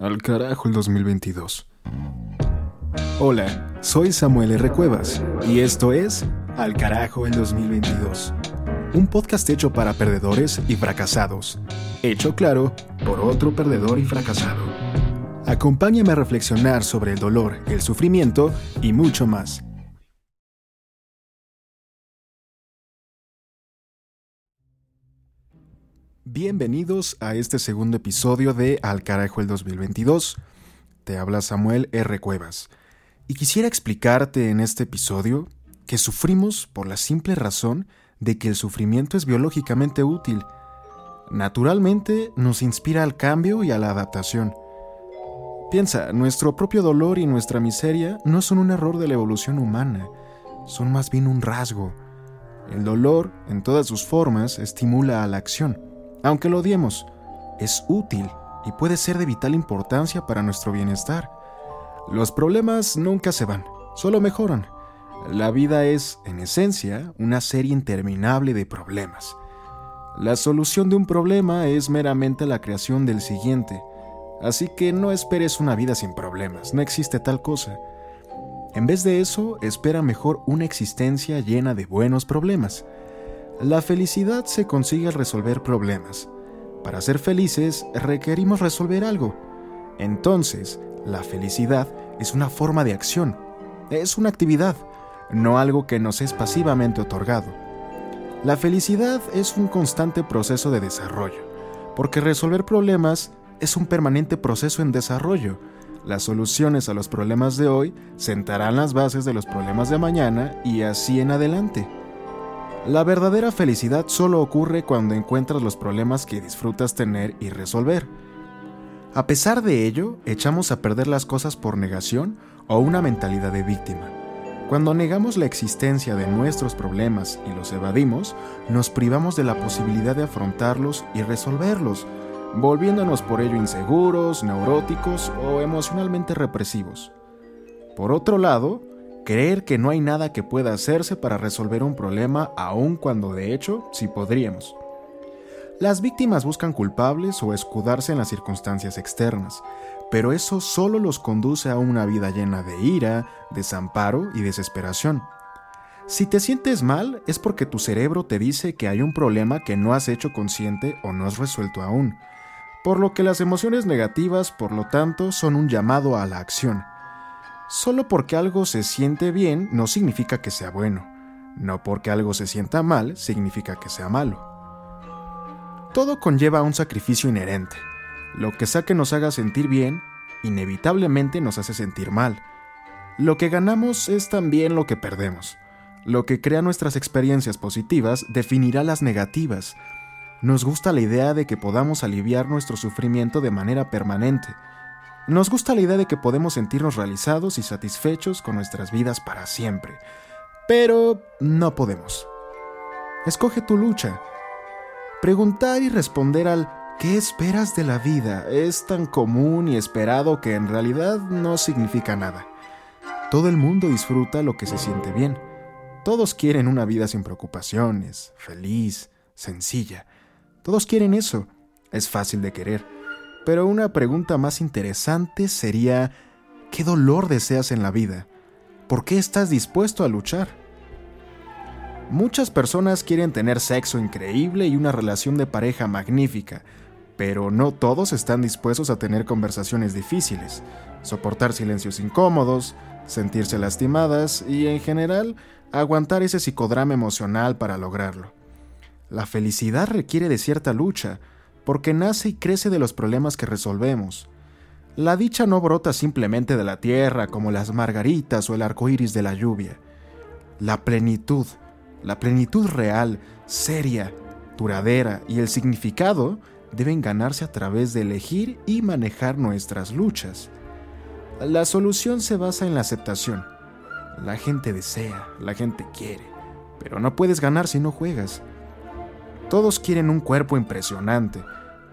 Al carajo el 2022. Hola, soy Samuel R. Cuevas y esto es Al carajo el 2022. Un podcast hecho para perdedores y fracasados. Hecho claro por otro perdedor y fracasado. Acompáñame a reflexionar sobre el dolor, el sufrimiento y mucho más. Bienvenidos a este segundo episodio de Al carajo el 2022. Te habla Samuel R. Cuevas. Y quisiera explicarte en este episodio que sufrimos por la simple razón de que el sufrimiento es biológicamente útil. Naturalmente nos inspira al cambio y a la adaptación. Piensa, nuestro propio dolor y nuestra miseria no son un error de la evolución humana, son más bien un rasgo. El dolor, en todas sus formas, estimula a la acción aunque lo odiemos, es útil y puede ser de vital importancia para nuestro bienestar. Los problemas nunca se van, solo mejoran. La vida es, en esencia, una serie interminable de problemas. La solución de un problema es meramente la creación del siguiente, así que no esperes una vida sin problemas, no existe tal cosa. En vez de eso, espera mejor una existencia llena de buenos problemas. La felicidad se consigue al resolver problemas. Para ser felices requerimos resolver algo. Entonces, la felicidad es una forma de acción, es una actividad, no algo que nos es pasivamente otorgado. La felicidad es un constante proceso de desarrollo, porque resolver problemas es un permanente proceso en desarrollo. Las soluciones a los problemas de hoy sentarán las bases de los problemas de mañana y así en adelante. La verdadera felicidad solo ocurre cuando encuentras los problemas que disfrutas tener y resolver. A pesar de ello, echamos a perder las cosas por negación o una mentalidad de víctima. Cuando negamos la existencia de nuestros problemas y los evadimos, nos privamos de la posibilidad de afrontarlos y resolverlos, volviéndonos por ello inseguros, neuróticos o emocionalmente represivos. Por otro lado, Creer que no hay nada que pueda hacerse para resolver un problema aun cuando de hecho sí podríamos. Las víctimas buscan culpables o escudarse en las circunstancias externas, pero eso solo los conduce a una vida llena de ira, desamparo y desesperación. Si te sientes mal es porque tu cerebro te dice que hay un problema que no has hecho consciente o no has resuelto aún, por lo que las emociones negativas, por lo tanto, son un llamado a la acción. Solo porque algo se siente bien no significa que sea bueno. No porque algo se sienta mal significa que sea malo. Todo conlleva un sacrificio inherente. Lo que sea que nos haga sentir bien, inevitablemente nos hace sentir mal. Lo que ganamos es también lo que perdemos. Lo que crea nuestras experiencias positivas definirá las negativas. Nos gusta la idea de que podamos aliviar nuestro sufrimiento de manera permanente nos gusta la idea de que podemos sentirnos realizados y satisfechos con nuestras vidas para siempre, pero no podemos. Escoge tu lucha. Preguntar y responder al ¿qué esperas de la vida? es tan común y esperado que en realidad no significa nada. Todo el mundo disfruta lo que se siente bien. Todos quieren una vida sin preocupaciones, feliz, sencilla. Todos quieren eso. Es fácil de querer. Pero una pregunta más interesante sería, ¿qué dolor deseas en la vida? ¿Por qué estás dispuesto a luchar? Muchas personas quieren tener sexo increíble y una relación de pareja magnífica, pero no todos están dispuestos a tener conversaciones difíciles, soportar silencios incómodos, sentirse lastimadas y, en general, aguantar ese psicodrama emocional para lograrlo. La felicidad requiere de cierta lucha, porque nace y crece de los problemas que resolvemos. La dicha no brota simplemente de la tierra como las margaritas o el arco iris de la lluvia. La plenitud, la plenitud real, seria, duradera y el significado deben ganarse a través de elegir y manejar nuestras luchas. La solución se basa en la aceptación. La gente desea, la gente quiere, pero no puedes ganar si no juegas. Todos quieren un cuerpo impresionante,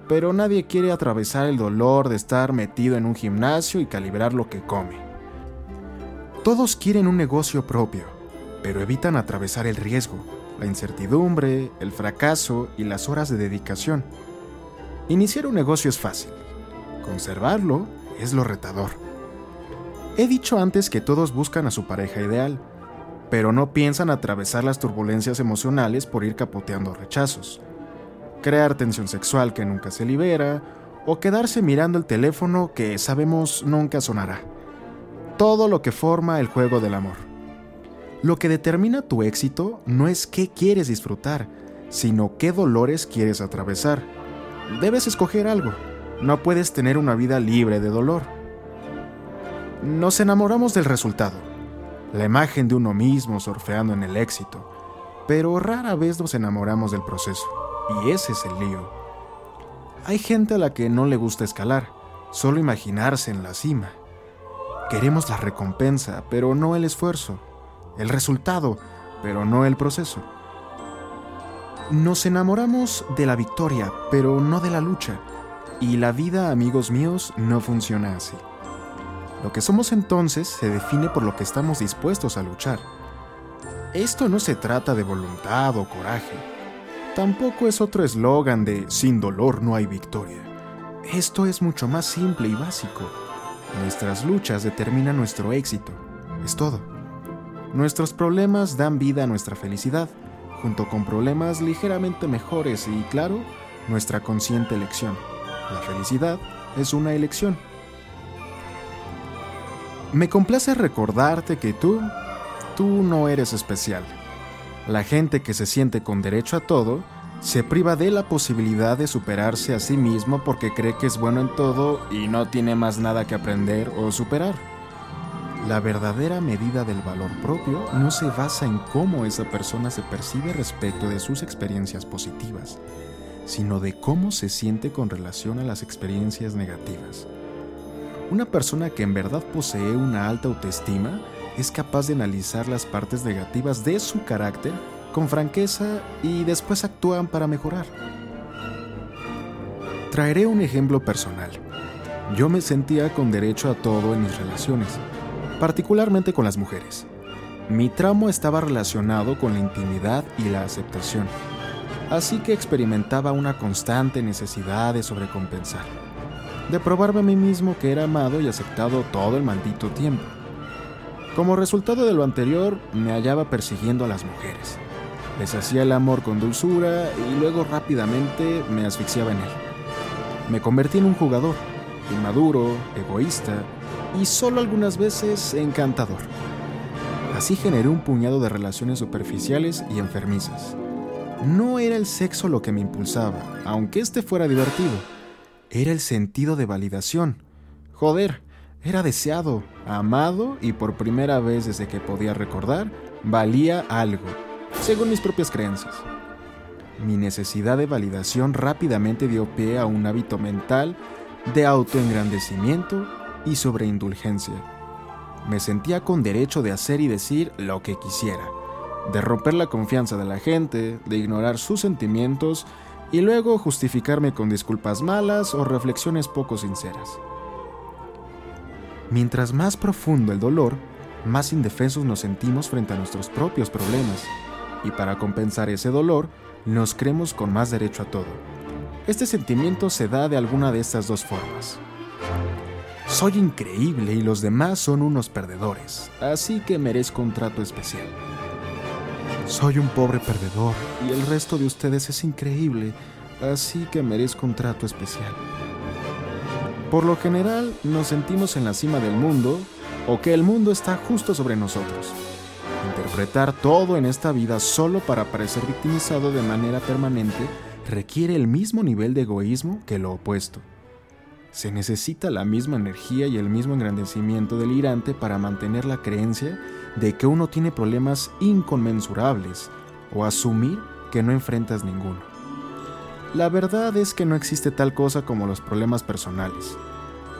pero nadie quiere atravesar el dolor de estar metido en un gimnasio y calibrar lo que come. Todos quieren un negocio propio, pero evitan atravesar el riesgo, la incertidumbre, el fracaso y las horas de dedicación. Iniciar un negocio es fácil. Conservarlo es lo retador. He dicho antes que todos buscan a su pareja ideal, pero no piensan atravesar las turbulencias emocionales por ir capoteando rechazos, crear tensión sexual que nunca se libera, o quedarse mirando el teléfono que sabemos nunca sonará. Todo lo que forma el juego del amor. Lo que determina tu éxito no es qué quieres disfrutar, sino qué dolores quieres atravesar. Debes escoger algo. No puedes tener una vida libre de dolor. Nos enamoramos del resultado, la imagen de uno mismo surfeando en el éxito, pero rara vez nos enamoramos del proceso, y ese es el lío. Hay gente a la que no le gusta escalar, solo imaginarse en la cima. Queremos la recompensa, pero no el esfuerzo, el resultado, pero no el proceso. Nos enamoramos de la victoria, pero no de la lucha. Y la vida, amigos míos, no funciona así. Lo que somos entonces se define por lo que estamos dispuestos a luchar. Esto no se trata de voluntad o coraje. Tampoco es otro eslogan de sin dolor no hay victoria. Esto es mucho más simple y básico. Nuestras luchas determinan nuestro éxito. Es todo. Nuestros problemas dan vida a nuestra felicidad junto con problemas ligeramente mejores y, claro, nuestra consciente elección. La felicidad es una elección. Me complace recordarte que tú, tú no eres especial. La gente que se siente con derecho a todo, se priva de la posibilidad de superarse a sí mismo porque cree que es bueno en todo y no tiene más nada que aprender o superar. La verdadera medida del valor propio no se basa en cómo esa persona se percibe respecto de sus experiencias positivas, sino de cómo se siente con relación a las experiencias negativas. Una persona que en verdad posee una alta autoestima es capaz de analizar las partes negativas de su carácter con franqueza y después actúan para mejorar. Traeré un ejemplo personal. Yo me sentía con derecho a todo en mis relaciones particularmente con las mujeres. Mi tramo estaba relacionado con la intimidad y la aceptación, así que experimentaba una constante necesidad de sobrecompensar, de probarme a mí mismo que era amado y aceptado todo el maldito tiempo. Como resultado de lo anterior, me hallaba persiguiendo a las mujeres. Les hacía el amor con dulzura y luego rápidamente me asfixiaba en él. Me convertí en un jugador, inmaduro, egoísta, y solo algunas veces encantador. Así generé un puñado de relaciones superficiales y enfermizas. No era el sexo lo que me impulsaba, aunque este fuera divertido. Era el sentido de validación. Joder, era deseado, amado y por primera vez desde que podía recordar, valía algo, según mis propias creencias. Mi necesidad de validación rápidamente dio pie a un hábito mental de autoengrandecimiento y sobre indulgencia. Me sentía con derecho de hacer y decir lo que quisiera, de romper la confianza de la gente, de ignorar sus sentimientos y luego justificarme con disculpas malas o reflexiones poco sinceras. Mientras más profundo el dolor, más indefensos nos sentimos frente a nuestros propios problemas, y para compensar ese dolor, nos creemos con más derecho a todo. Este sentimiento se da de alguna de estas dos formas. Soy increíble y los demás son unos perdedores, así que merezco un trato especial. Soy un pobre perdedor y el resto de ustedes es increíble, así que merezco un trato especial. Por lo general, nos sentimos en la cima del mundo o que el mundo está justo sobre nosotros. Interpretar todo en esta vida solo para parecer victimizado de manera permanente requiere el mismo nivel de egoísmo que lo opuesto. Se necesita la misma energía y el mismo engrandecimiento delirante para mantener la creencia de que uno tiene problemas inconmensurables o asumir que no enfrentas ninguno. La verdad es que no existe tal cosa como los problemas personales.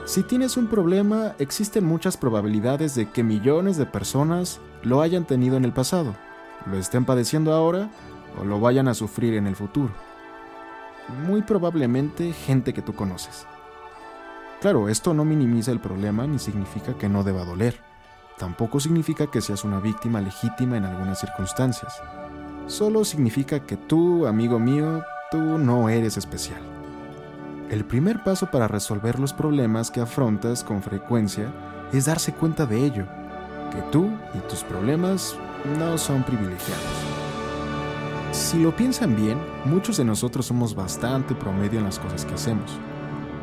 Si tienes un problema, existen muchas probabilidades de que millones de personas lo hayan tenido en el pasado, lo estén padeciendo ahora o lo vayan a sufrir en el futuro. Muy probablemente gente que tú conoces. Claro, esto no minimiza el problema ni significa que no deba doler. Tampoco significa que seas una víctima legítima en algunas circunstancias. Solo significa que tú, amigo mío, tú no eres especial. el primer paso para resolver los problemas que afrontas con frecuencia es darse cuenta de ello, que tú y tus problemas no son privilegiados. Si lo piensan bien, muchos de nosotros somos bastante promedio en las cosas que hacemos.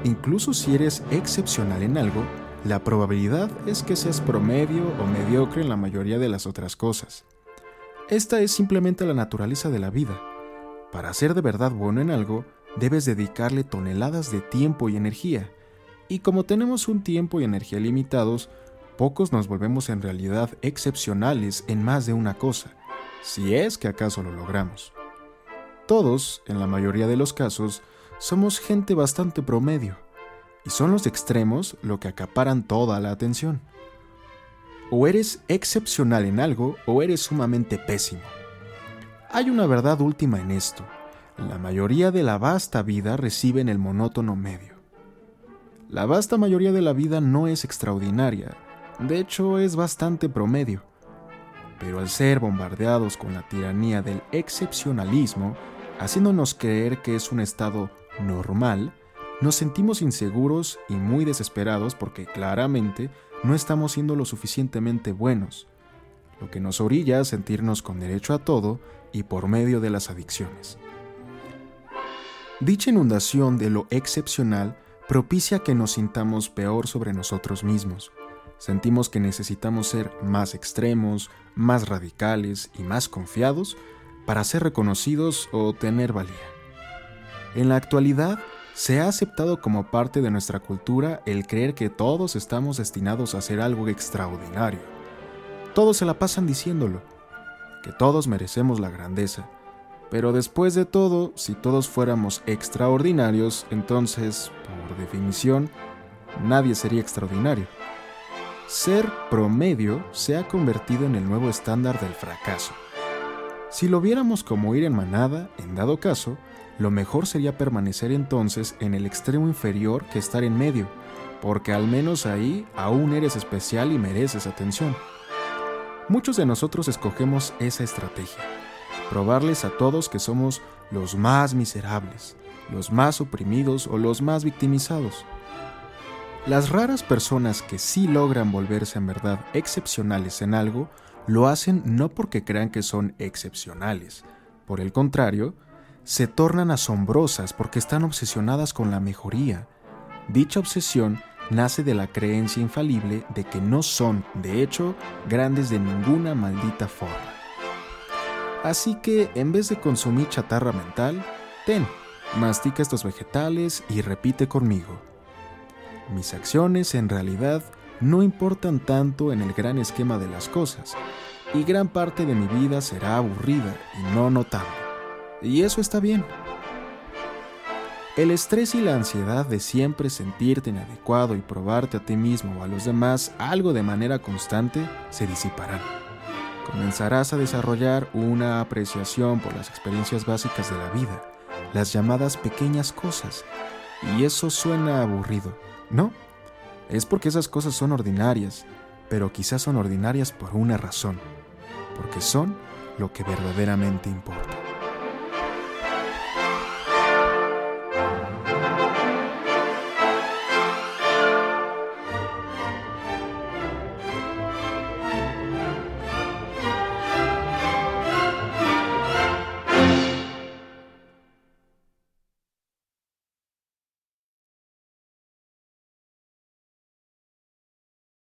Incluso si eres excepcional en algo, la probabilidad es que seas promedio o mediocre en la mayoría de las otras cosas. Esta es simplemente la naturaleza de la vida. Para ser de verdad bueno en algo, debes dedicarle toneladas de tiempo y energía. Y como tenemos un tiempo y energía limitados, pocos nos volvemos en realidad excepcionales en más de una cosa, si es que acaso lo logramos. Todos, en la mayoría de los casos, somos gente bastante promedio, y son los extremos lo que acaparan toda la atención. O eres excepcional en algo o eres sumamente pésimo. Hay una verdad última en esto. La mayoría de la vasta vida reciben el monótono medio. La vasta mayoría de la vida no es extraordinaria, de hecho es bastante promedio. Pero al ser bombardeados con la tiranía del excepcionalismo, haciéndonos creer que es un estado normal, nos sentimos inseguros y muy desesperados porque claramente no estamos siendo lo suficientemente buenos, lo que nos orilla a sentirnos con derecho a todo y por medio de las adicciones. Dicha inundación de lo excepcional propicia que nos sintamos peor sobre nosotros mismos. Sentimos que necesitamos ser más extremos, más radicales y más confiados para ser reconocidos o tener valía. En la actualidad, se ha aceptado como parte de nuestra cultura el creer que todos estamos destinados a hacer algo extraordinario. Todos se la pasan diciéndolo, que todos merecemos la grandeza. Pero después de todo, si todos fuéramos extraordinarios, entonces, por definición, nadie sería extraordinario. Ser promedio se ha convertido en el nuevo estándar del fracaso. Si lo viéramos como ir en manada, en dado caso, lo mejor sería permanecer entonces en el extremo inferior que estar en medio, porque al menos ahí aún eres especial y mereces atención. Muchos de nosotros escogemos esa estrategia, probarles a todos que somos los más miserables, los más oprimidos o los más victimizados. Las raras personas que sí logran volverse en verdad excepcionales en algo, lo hacen no porque crean que son excepcionales, por el contrario, se tornan asombrosas porque están obsesionadas con la mejoría. Dicha obsesión nace de la creencia infalible de que no son, de hecho, grandes de ninguna maldita forma. Así que, en vez de consumir chatarra mental, ten, mastica estos vegetales y repite conmigo. Mis acciones en realidad no importan tanto en el gran esquema de las cosas, y gran parte de mi vida será aburrida y no notable. Y eso está bien. El estrés y la ansiedad de siempre sentirte inadecuado y probarte a ti mismo o a los demás algo de manera constante se disiparán. Comenzarás a desarrollar una apreciación por las experiencias básicas de la vida, las llamadas pequeñas cosas. Y eso suena aburrido, ¿no? Es porque esas cosas son ordinarias, pero quizás son ordinarias por una razón, porque son lo que verdaderamente importa.